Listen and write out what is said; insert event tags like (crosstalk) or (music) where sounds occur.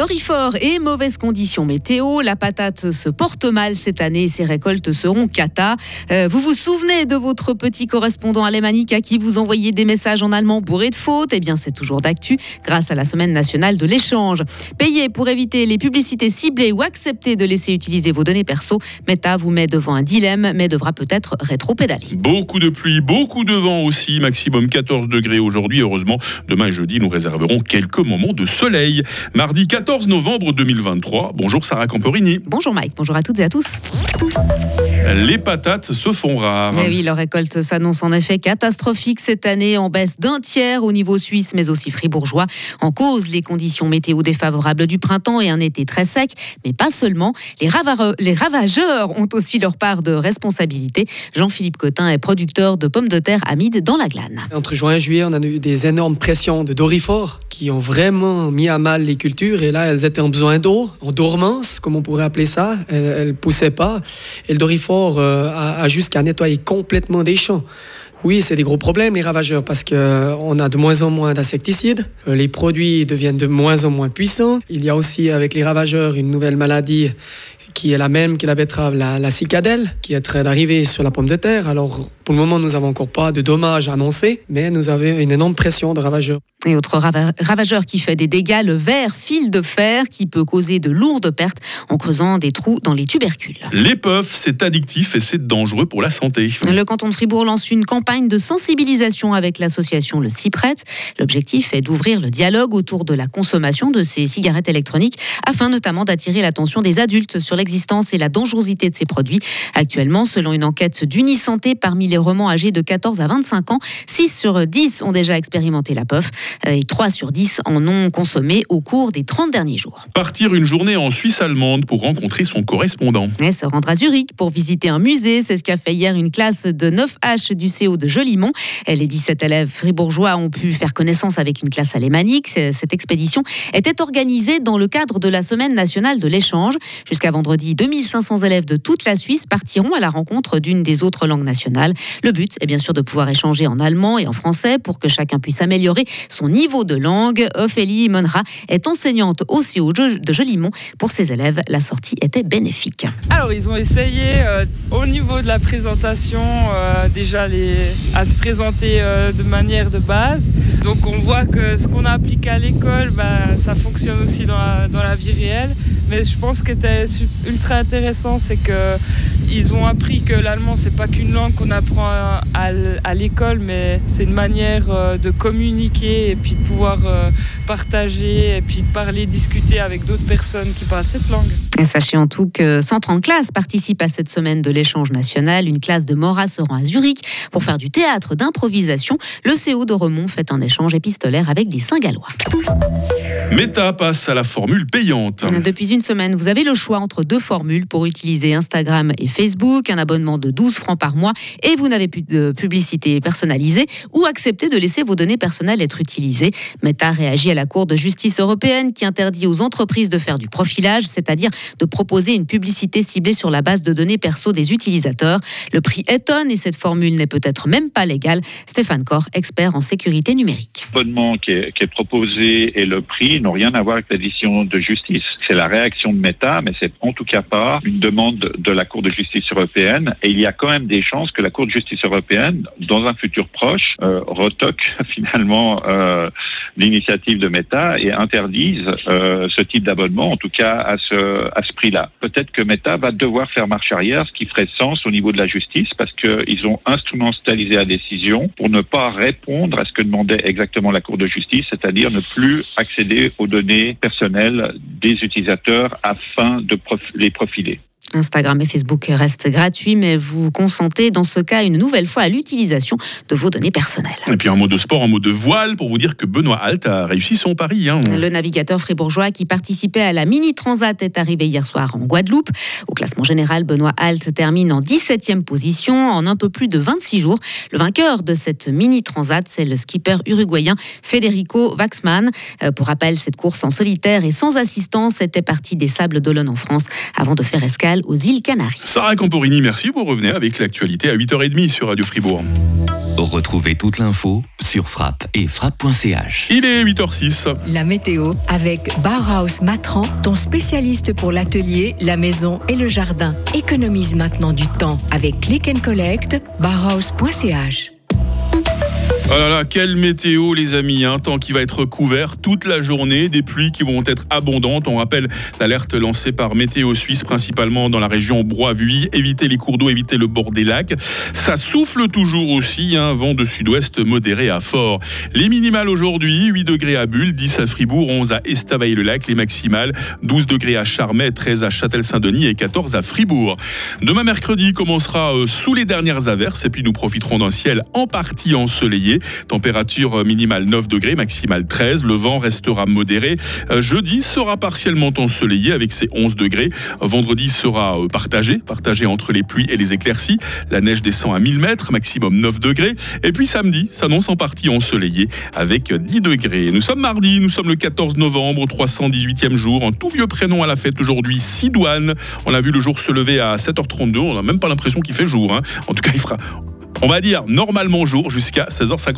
Dorifort et mauvaises conditions météo. La patate se porte mal cette année et ses récoltes seront cata. Euh, vous vous souvenez de votre petit correspondant alémanique à qui vous envoyez des messages en allemand bourrés de fautes? Eh bien, c'est toujours d'actu grâce à la semaine nationale de l'échange. Payez pour éviter les publicités ciblées ou accepter de laisser utiliser vos données perso. Meta vous met devant un dilemme, mais devra peut-être rétro-pédaler. Beaucoup de pluie, beaucoup de vent aussi. Maximum 14 degrés aujourd'hui. Heureusement, demain et jeudi, nous réserverons quelques moments de soleil. Mardi 4 14 novembre 2023. Bonjour Sarah Camporini. Bonjour Mike, bonjour à toutes et à tous. Les patates se font rares. Mais oui, leur récolte s'annonce en effet catastrophique cette année, en baisse d'un tiers au niveau suisse, mais aussi fribourgeois. En cause, les conditions météo défavorables du printemps et un été très sec, mais pas seulement. Les, les ravageurs ont aussi leur part de responsabilité. Jean-Philippe Cotin est producteur de pommes de terre amides dans la glane. Entre juin et juillet, on a eu des énormes pressions de dorifort qui ont vraiment mis à mal les cultures. Et là, elles étaient en besoin d'eau, en dormance, comme on pourrait appeler ça. Elles ne poussaient pas. Et le dorifort euh, a, jusqu'à nettoyer complètement des champs. Oui, c'est des gros problèmes, les ravageurs, parce qu'on euh, a de moins en moins d'insecticides, euh, les produits deviennent de moins en moins puissants. Il y a aussi, avec les ravageurs, une nouvelle maladie qui est la même que la betterave, la, la cicadelle, qui est train d'arriver sur la pomme de terre. Alors, pour le moment, nous n'avons encore pas de dommages annoncés, mais nous avons une énorme pression de ravageurs. Et autre ravageur qui fait des dégâts, le ver fil de fer qui peut causer de lourdes pertes en creusant des trous dans les tubercules. Les puffs, c'est addictif et c'est dangereux pour la santé. Le canton de Fribourg lance une campagne de sensibilisation avec l'association Le Cypret. L'objectif est d'ouvrir le dialogue autour de la consommation de ces cigarettes électroniques afin notamment d'attirer l'attention des adultes sur l'existence et la dangerosité de ces produits. Actuellement, selon une enquête d'Unisanté, parmi les romans âgés de 14 à 25 ans, 6 sur 10 ont déjà expérimenté la puff. Euh, et 3 sur 10 en ont consommé au cours des 30 derniers jours. Partir une journée en Suisse allemande pour rencontrer son correspondant. Et se rendre à Zurich pour visiter un musée, c'est ce qu'a fait hier une classe de 9H du CO de Jolimont. Les 17 élèves fribourgeois ont pu faire connaissance avec une classe alémanique. Cette expédition était organisée dans le cadre de la Semaine nationale de l'échange. Jusqu'à vendredi, 2500 élèves de toute la Suisse partiront à la rencontre d'une des autres langues nationales. Le but est bien sûr de pouvoir échanger en allemand et en français pour que chacun puisse améliorer son niveau de langue. Ophélie Monra est enseignante aussi au de Jolimont. Pour ses élèves, la sortie était bénéfique. Alors, ils ont essayé euh, au niveau de la présentation euh, déjà les, à se présenter euh, de manière de base. Donc, on voit que ce qu'on a appliqué à l'école, ben, ça fonctionne aussi dans la vie réelle. Mais je pense qui était ultra intéressant, c'est que ils ont appris que l'allemand, c'est pas qu'une langue qu'on apprend à, l'école, mais c'est une manière de communiquer et puis de pouvoir euh, partager et puis de parler, discuter avec d'autres personnes qui parlent cette langue. Et sachez en tout que 130 classes participent à cette semaine de l'échange national. Une classe de Mora se rend à Zurich pour faire du théâtre d'improvisation. Le CO de Remont fait un échange épistolaire avec des Saint-Gallois. Meta passe à la formule payante. Depuis une semaine, vous avez le choix entre deux formules pour utiliser Instagram et Facebook, un abonnement de 12 francs par mois et vous n'avez plus de publicité personnalisée ou accepter de laisser vos données personnelles être utilisées. Meta réagit à la Cour de justice européenne qui interdit aux entreprises de faire du profilage, c'est-à-dire de proposer une publicité ciblée sur la base de données perso des utilisateurs. Le prix étonne et cette formule n'est peut-être même pas légale. Stéphane Corr, expert en sécurité numérique. L'abonnement qui est, qui est proposé et le prix n'ont rien à voir avec la décision de justice. C'est la réaction de Meta, mais c'est en tout cas pas une demande de la Cour de justice européenne. Et il y a quand même des chances que la Cour de justice européenne, dans un futur proche, euh, retoque (laughs) finalement euh, l'initiative de Meta et interdise euh, ce type d'abonnement, en tout cas à ce, à ce prix-là. Peut-être que Meta va devoir faire marche arrière, ce qui ferait sens au niveau de la justice, parce qu'ils ont instrumentalisé la décision pour ne pas répondre à ce que demandait exactement la Cour de justice, c'est-à-dire ne plus accéder aux données personnelles des utilisateurs afin de les profiler. Instagram et Facebook restent gratuits, mais vous consentez dans ce cas une nouvelle fois à l'utilisation de vos données personnelles. Et puis un mot de sport, un mot de voile pour vous dire que Benoît Alt a réussi son pari. Hein. Le navigateur fribourgeois qui participait à la Mini Transat est arrivé hier soir en Guadeloupe. Au classement général, Benoît Alt termine en 17e position en un peu plus de 26 jours. Le vainqueur de cette Mini Transat, c'est le skipper uruguayen Federico Waxman. Euh, pour rappel, cette course en solitaire et sans assistance était partie des Sables d'Olonne en France avant de faire escale aux îles Canaries. Sarah Camporini, merci. Vous revenez avec l'actualité à 8h30 sur Radio Fribourg. Retrouvez toute l'info sur frappe et frappe.ch. Il est 8h06. La météo avec Bauhaus Matran, ton spécialiste pour l'atelier, la maison et le jardin. Économise maintenant du temps avec Click and Collect, bauhaus.ch. Oh là là, quelle météo les amis, un temps qui va être couvert toute la journée, des pluies qui vont être abondantes. On rappelle l'alerte lancée par Météo Suisse, principalement dans la région Broye-Vuy. Évitez les cours d'eau, évitez le bord des lacs. Ça souffle toujours aussi, un vent de sud-ouest modéré à fort. Les minimales aujourd'hui, 8 degrés à Bulle, 10 à Fribourg, 11 à Estavayer-le-Lac. Les maximales, 12 degrés à Charmet, 13 à Châtel-Saint-Denis et 14 à Fribourg. Demain mercredi commencera euh, sous les dernières averses et puis nous profiterons d'un ciel en partie ensoleillé. Température minimale 9 degrés, maximale 13. Le vent restera modéré. Euh, jeudi sera partiellement ensoleillé avec ses 11 degrés. Vendredi sera euh, partagé, partagé entre les pluies et les éclaircies. La neige descend à 1000 mètres, maximum 9 degrés. Et puis samedi s'annonce en partie ensoleillé avec 10 degrés. Nous sommes mardi, nous sommes le 14 novembre, 318e jour. Un tout vieux prénom à la fête aujourd'hui, Sidoine. On a vu le jour se lever à 7h32. On n'a même pas l'impression qu'il fait jour. hein. En tout cas, il fera on va dire normalement jour jusqu'à 16h50.